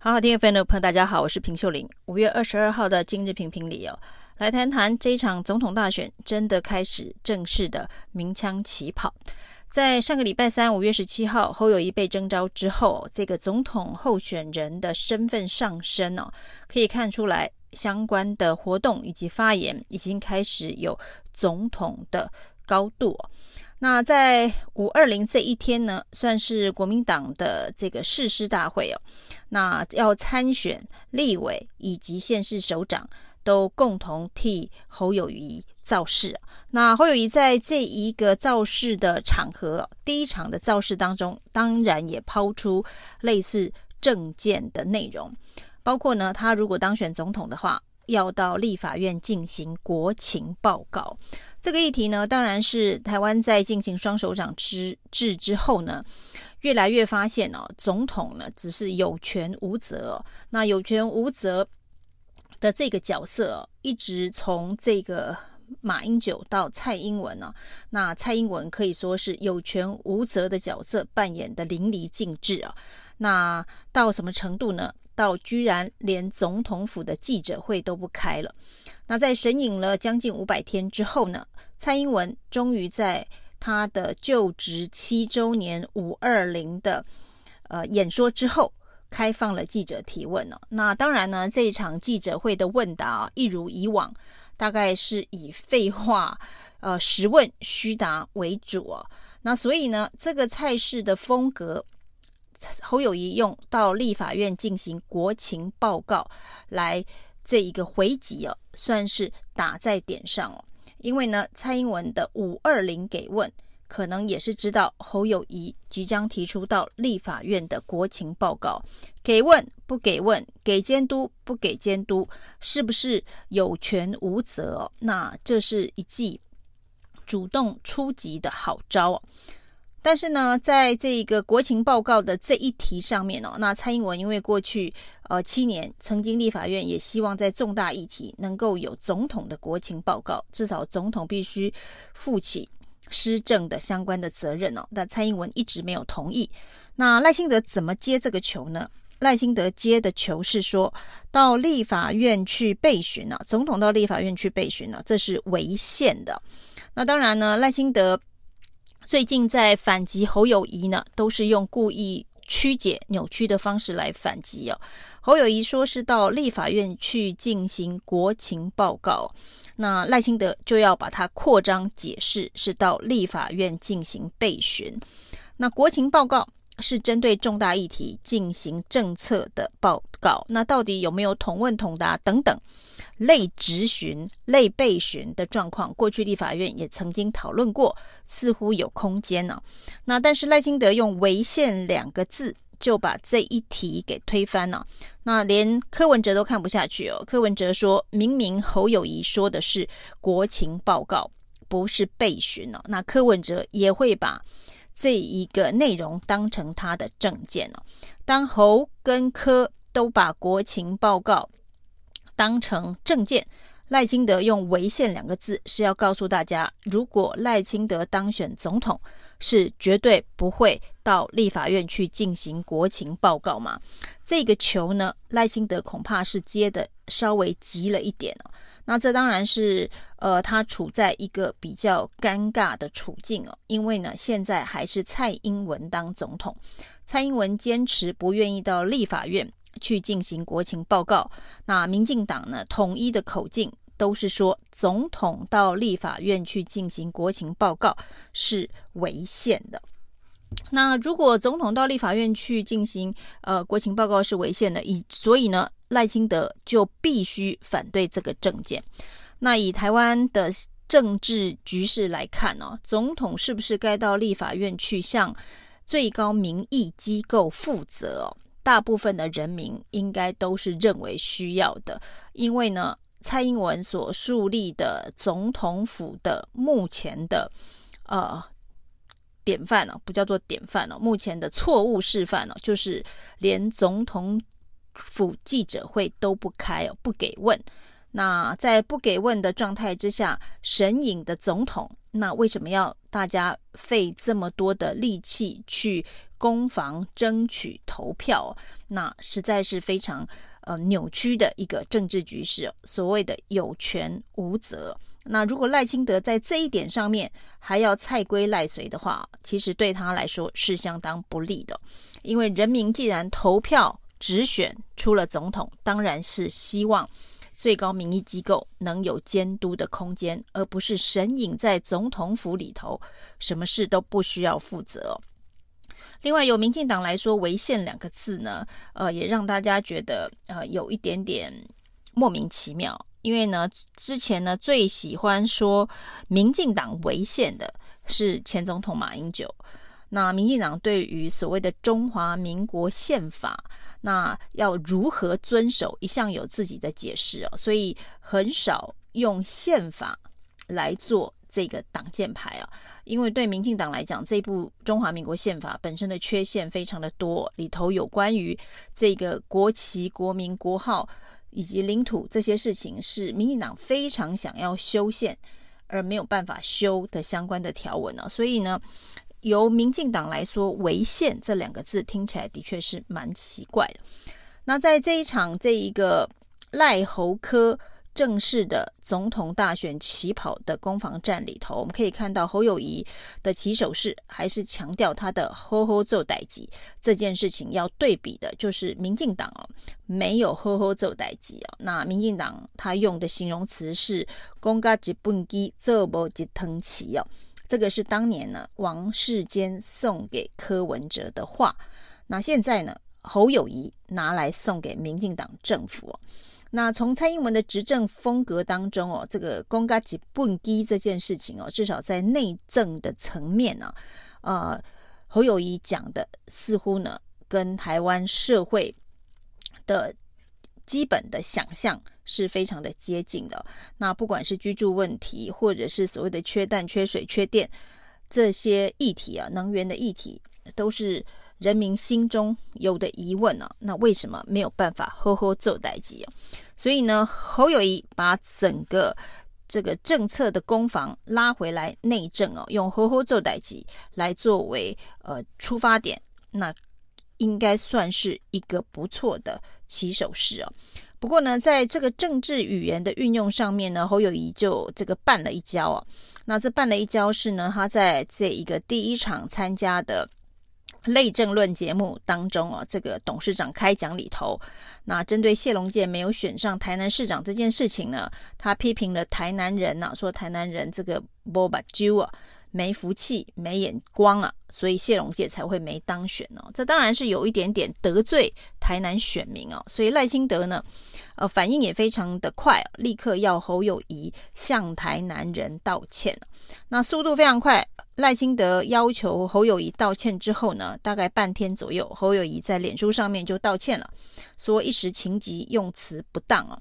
好好听的朋友大家好，我是平秀玲。五月二十二号的今日评评里哦，来谈谈这一场总统大选真的开始正式的鸣枪起跑。在上个礼拜三，五月十七号，侯友宜被征召之后，这个总统候选人的身份上升哦，可以看出来相关的活动以及发言已经开始有总统的高度。那在五二零这一天呢，算是国民党的这个誓师大会哦。那要参选立委以及县市首长，都共同替侯友宜造势。那侯友宜在这一个造势的场合，第一场的造势当中，当然也抛出类似政见的内容，包括呢，他如果当选总统的话，要到立法院进行国情报告。这个议题呢，当然是台湾在进行双手掌之制之后呢，越来越发现哦，总统呢只是有权无责哦。那有权无责的这个角色哦，一直从这个马英九到蔡英文呢，那蔡英文可以说是有权无责的角色扮演的淋漓尽致啊。那到什么程度呢？到居然连总统府的记者会都不开了。那在神隐了将近五百天之后呢，蔡英文终于在他的就职七周年五二零的呃演说之后，开放了记者提问了。那当然呢，这一场记者会的问答，一如以往，大概是以废话呃实问虚答为主啊。那所以呢，这个菜式的风格。侯友宜用到立法院进行国情报告来这一个回击哦，算是打在点上哦。因为呢，蔡英文的五二零给问，可能也是知道侯友宜即将提出到立法院的国情报告，给问不给问，给监督不给监督，是不是有权无责哦？那这是一记主动出击的好招哦。但是呢，在这个国情报告的这一题上面哦，那蔡英文因为过去呃七年曾经立法院也希望在重大议题能够有总统的国情报告，至少总统必须负起施政的相关的责任哦。但蔡英文一直没有同意。那赖清德怎么接这个球呢？赖清德接的球是说到立法院去备询啊，总统到立法院去备询啊，这是违宪的。那当然呢，赖清德。最近在反击侯友谊呢，都是用故意曲解、扭曲的方式来反击哦。侯友谊说是到立法院去进行国情报告，那赖清德就要把它扩张解释是到立法院进行备询。那国情报告是针对重大议题进行政策的报告，那到底有没有同问同答等等？类质询、类备询的状况，过去立法院也曾经讨论过，似乎有空间呢、那但是赖清德用违宪两个字就把这一题给推翻了。那连柯文哲都看不下去哦。柯文哲说明明侯友宜说的是国情报告，不是备询哦。那柯文哲也会把这一个内容当成他的证件哦。当侯跟柯都把国情报告当成证件，赖清德用违宪两个字是要告诉大家，如果赖清德当选总统，是绝对不会到立法院去进行国情报告嘛。这个球呢，赖清德恐怕是接的稍微急了一点哦。那这当然是呃，他处在一个比较尴尬的处境哦，因为呢，现在还是蔡英文当总统，蔡英文坚持不愿意到立法院。去进行国情报告，那民进党呢，统一的口径都是说，总统到立法院去进行国情报告是违宪的。那如果总统到立法院去进行呃国情报告是违宪的，以所以呢，赖清德就必须反对这个政见。那以台湾的政治局势来看呢、哦，总统是不是该到立法院去向最高民意机构负责哦？大部分的人民应该都是认为需要的，因为呢，蔡英文所树立的总统府的目前的呃典范呢，不叫做典范了，目前的错误示范哦，就是连总统府记者会都不开哦，不给问。那在不给问的状态之下，神隐的总统，那为什么要大家费这么多的力气去攻防争取投票，那实在是非常呃扭曲的一个政治局势。所谓的有权无责，那如果赖清德在这一点上面还要蔡规赖随的话，其实对他来说是相当不利的。因为人民既然投票直选出了总统，当然是希望。最高民意机构能有监督的空间，而不是神隐在总统府里头，什么事都不需要负责。另外，由民进党来说，“违宪”两个字呢，呃，也让大家觉得呃有一点点莫名其妙。因为呢，之前呢最喜欢说民进党违宪的是前总统马英九。那民进党对于所谓的中华民国宪法，那要如何遵守，一向有自己的解释哦，所以很少用宪法来做这个挡箭牌啊。因为对民进党来讲，这部中华民国宪法本身的缺陷非常的多，里头有关于这个国旗、国民、国号以及领土这些事情，是民进党非常想要修宪而没有办法修的相关的条文呢。所以呢。由民进党来说，“违宪”这两个字听起来的确是蛮奇怪的。那在这一场这一个赖侯科正式的总统大选起跑的攻防战里头，我们可以看到侯友宜的起手式还是强调他的“呵呵奏代志”这件事情。要对比的就是民进党哦，没有“呵呵奏代志”哦。那民进党他用的形容词是“公家一本机，做无一汤匙”哦。这个是当年呢王世坚送给柯文哲的话，那现在呢侯友宜拿来送给民进党政府哦。那从蔡英文的执政风格当中哦，这个公家机本机这件事情哦，至少在内政的层面呢，呃，侯友宜讲的似乎呢跟台湾社会的基本的想象是非常的接近的。那不管是居住问题，或者是所谓的缺蛋、缺水、缺电这些议题啊，能源的议题，都是人民心中有的疑问啊。那为什么没有办法呵呵做代志啊？所以呢，侯友谊把整个这个政策的攻防拉回来内政哦，用呵呵做代志来作为呃出发点，那应该算是一个不错的起手式哦。不过呢，在这个政治语言的运用上面呢，侯友谊就这个绊了一跤啊。那这绊了一跤是呢，他在这一个第一场参加的类政论节目当中啊，这个董事长开讲里头，那针对谢龙介没有选上台南市长这件事情呢，他批评了台南人呐，说台南人这个没目睭啊。没福气、没眼光啊，所以谢龙介才会没当选哦。这当然是有一点点得罪台南选民哦。所以赖清德呢，呃，反应也非常的快，立刻要侯友谊向台南人道歉。那速度非常快，赖清德要求侯友谊道歉之后呢，大概半天左右，侯友谊在脸书上面就道歉了，说一时情急，用词不当啊。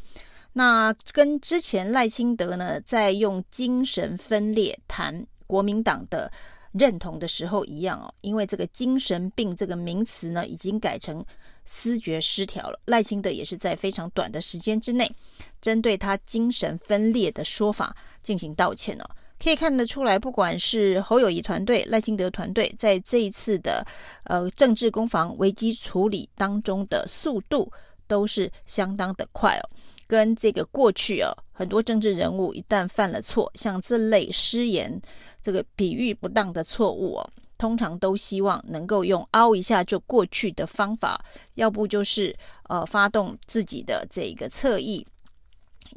那跟之前赖清德呢，在用精神分裂谈。国民党的认同的时候一样哦，因为这个精神病这个名词呢，已经改成思觉失调了。赖清德也是在非常短的时间之内，针对他精神分裂的说法进行道歉哦。可以看得出来，不管是侯友谊团队、赖清德团队，在这一次的呃政治攻防危机处理当中的速度都是相当的快哦。跟这个过去哦，很多政治人物一旦犯了错，像这类失言、这个比喻不当的错误哦，通常都希望能够用凹一下就过去的方法，要不就是呃发动自己的这个侧翼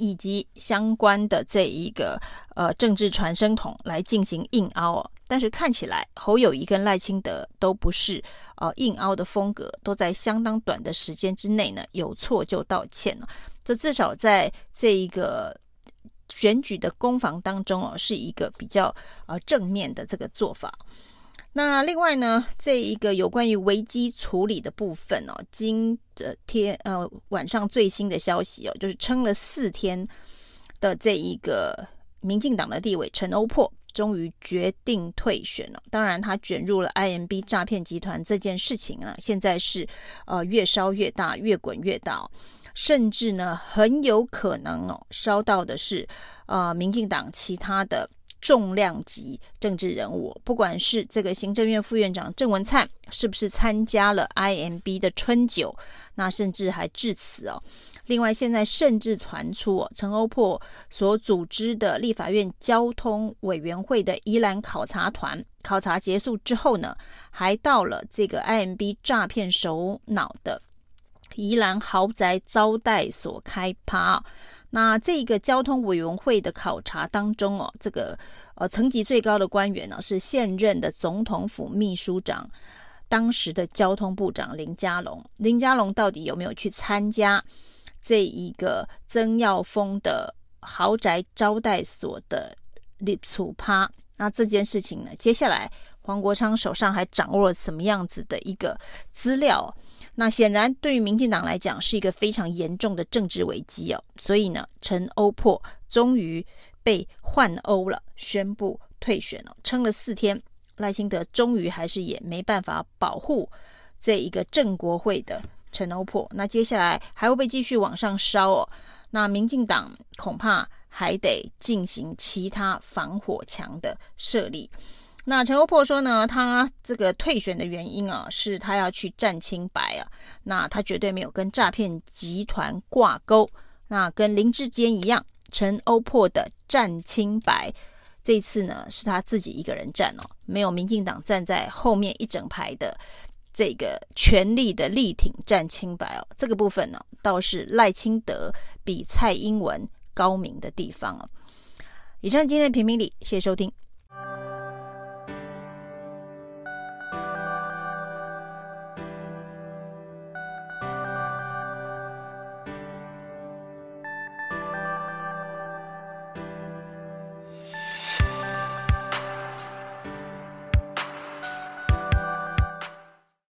以及相关的这一个呃政治传声筒来进行硬凹哦。但是看起来侯友宜跟赖清德都不是呃硬凹的风格，都在相当短的时间之内呢，有错就道歉了。这至少在这一个选举的攻防当中哦，是一个比较呃正面的这个做法。那另外呢，这一个有关于危机处理的部分哦，今这天呃晚上最新的消息哦，就是撑了四天的这一个民进党的立委陈欧珀，终于决定退选了。当然，他卷入了 IMB 诈骗集团这件事情呢，现在是呃越烧越大，越滚越大哦。甚至呢，很有可能哦，烧到的是，呃，民进党其他的重量级政治人物，不管是这个行政院副院长郑文灿是不是参加了 IMB 的春酒，那甚至还致辞哦。另外，现在甚至传出哦，陈欧珀所组织的立法院交通委员会的宜兰考察团，考察结束之后呢，还到了这个 IMB 诈骗首脑的宜兰豪宅招待所开趴。那这个交通委员会的考察当中哦，这个呃层级最高的官员呢是现任的总统府秘书长，当时的交通部长林佳龙。林佳龙到底有没有去参加这一个曾耀峰的豪宅招待所的立处趴？那这件事情呢，接下来黄国昌手上还掌握了什么样子的一个资料？那显然，对于民进党来讲，是一个非常严重的政治危机哦。所以呢，陈欧珀终于被换欧了，宣布退选了。撑了四天，赖清德终于还是也没办法保护这一个正国会的陈欧珀。那接下来还会不会继续往上烧哦？那民进党恐怕还得进行其他防火墙的设立。那陈欧珀说呢，他这个退选的原因啊，是他要去战清白啊。那他绝对没有跟诈骗集团挂钩。那跟林志坚一样，陈欧珀的战清白，这次呢是他自己一个人战哦，没有民进党站在后面一整排的这个全力的力挺战清白哦。这个部分呢，倒是赖清德比蔡英文高明的地方哦。以上今天的评评理，谢谢收听。